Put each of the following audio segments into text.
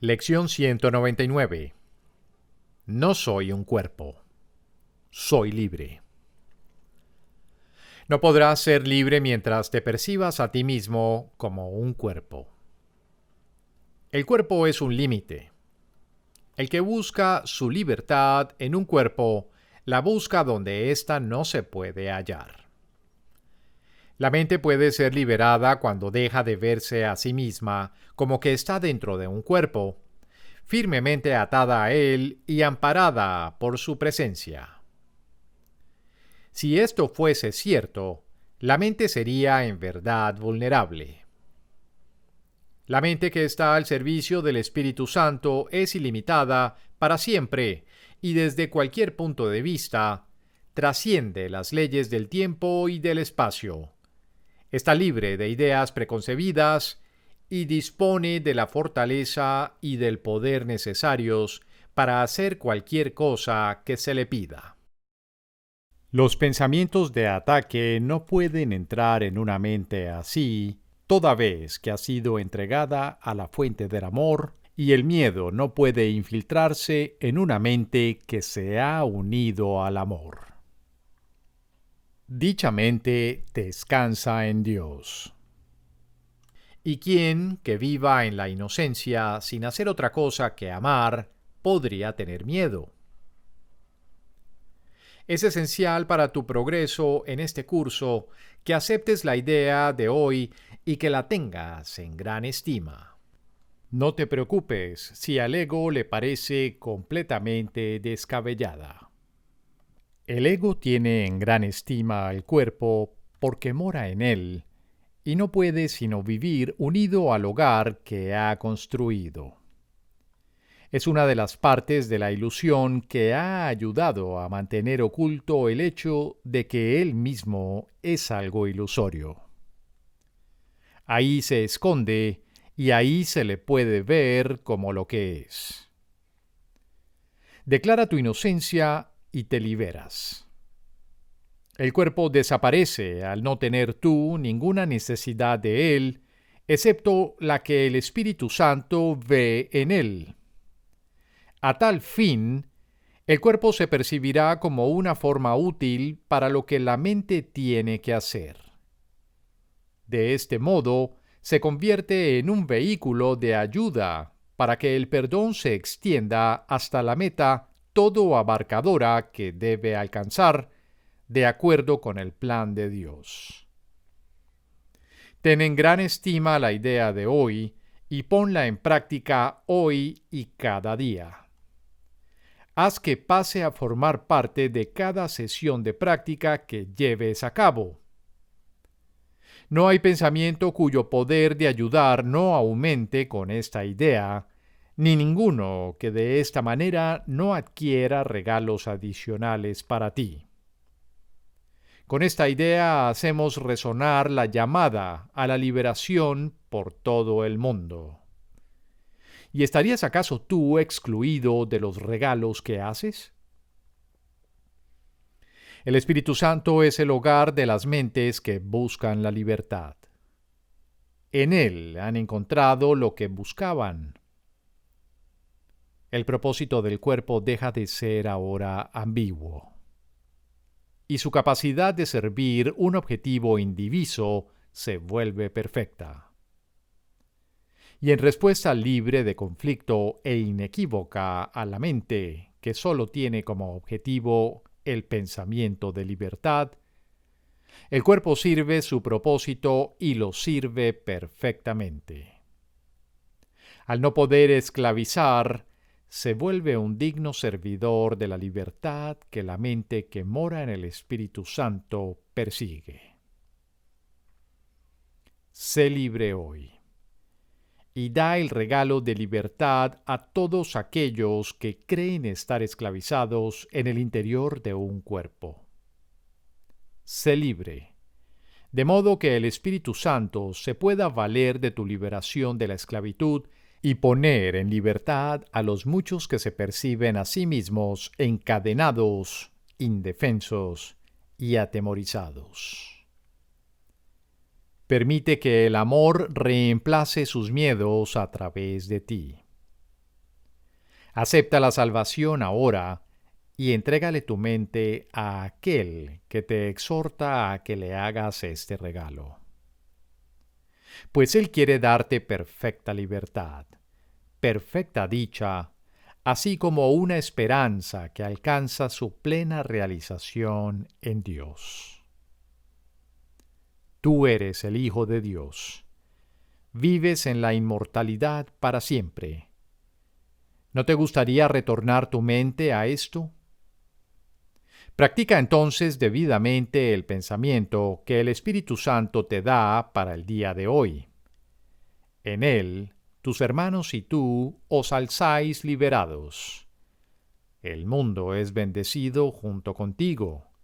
Lección 199. No soy un cuerpo. Soy libre. No podrás ser libre mientras te percibas a ti mismo como un cuerpo. El cuerpo es un límite. El que busca su libertad en un cuerpo la busca donde ésta no se puede hallar. La mente puede ser liberada cuando deja de verse a sí misma como que está dentro de un cuerpo, firmemente atada a él y amparada por su presencia. Si esto fuese cierto, la mente sería en verdad vulnerable. La mente que está al servicio del Espíritu Santo es ilimitada para siempre y desde cualquier punto de vista trasciende las leyes del tiempo y del espacio está libre de ideas preconcebidas y dispone de la fortaleza y del poder necesarios para hacer cualquier cosa que se le pida. Los pensamientos de ataque no pueden entrar en una mente así, toda vez que ha sido entregada a la fuente del amor, y el miedo no puede infiltrarse en una mente que se ha unido al amor. Dicha mente descansa en Dios. ¿Y quién que viva en la inocencia sin hacer otra cosa que amar podría tener miedo? Es esencial para tu progreso en este curso que aceptes la idea de hoy y que la tengas en gran estima. No te preocupes si al ego le parece completamente descabellada. El ego tiene en gran estima al cuerpo porque mora en él y no puede sino vivir unido al hogar que ha construido. Es una de las partes de la ilusión que ha ayudado a mantener oculto el hecho de que él mismo es algo ilusorio. Ahí se esconde y ahí se le puede ver como lo que es. Declara tu inocencia y te liberas. El cuerpo desaparece al no tener tú ninguna necesidad de él, excepto la que el Espíritu Santo ve en él. A tal fin, el cuerpo se percibirá como una forma útil para lo que la mente tiene que hacer. De este modo, se convierte en un vehículo de ayuda para que el perdón se extienda hasta la meta todo abarcadora que debe alcanzar de acuerdo con el plan de Dios. Ten en gran estima la idea de hoy y ponla en práctica hoy y cada día. Haz que pase a formar parte de cada sesión de práctica que lleves a cabo. No hay pensamiento cuyo poder de ayudar no aumente con esta idea, ni ninguno que de esta manera no adquiera regalos adicionales para ti. Con esta idea hacemos resonar la llamada a la liberación por todo el mundo. ¿Y estarías acaso tú excluido de los regalos que haces? El Espíritu Santo es el hogar de las mentes que buscan la libertad. En él han encontrado lo que buscaban el propósito del cuerpo deja de ser ahora ambiguo. Y su capacidad de servir un objetivo indiviso se vuelve perfecta. Y en respuesta libre de conflicto e inequívoca a la mente, que solo tiene como objetivo el pensamiento de libertad, el cuerpo sirve su propósito y lo sirve perfectamente. Al no poder esclavizar, se vuelve un digno servidor de la libertad que la mente que mora en el Espíritu Santo persigue. Sé libre hoy. y da el regalo de libertad a todos aquellos que creen estar esclavizados en el interior de un cuerpo. Sé libre, de modo que el Espíritu Santo se pueda valer de tu liberación de la esclavitud y poner en libertad a los muchos que se perciben a sí mismos encadenados, indefensos y atemorizados. Permite que el amor reemplace sus miedos a través de ti. Acepta la salvación ahora y entrégale tu mente a aquel que te exhorta a que le hagas este regalo. Pues Él quiere darte perfecta libertad, perfecta dicha, así como una esperanza que alcanza su plena realización en Dios. Tú eres el Hijo de Dios. Vives en la inmortalidad para siempre. ¿No te gustaría retornar tu mente a esto? Practica entonces debidamente el pensamiento que el Espíritu Santo te da para el día de hoy. En él, tus hermanos y tú os alzáis liberados. El mundo es bendecido junto contigo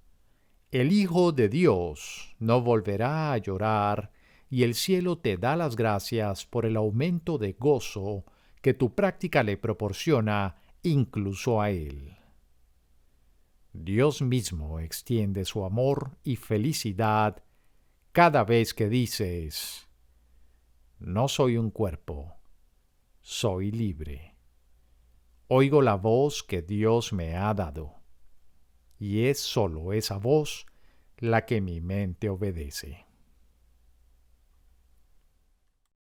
el Hijo de Dios no volverá a llorar y el cielo te da las gracias por el aumento de gozo que tu práctica le proporciona incluso a Él. Dios mismo extiende su amor y felicidad cada vez que dices, no soy un cuerpo, soy libre. Oigo la voz que Dios me ha dado y es solo esa voz la que mi mente obedece.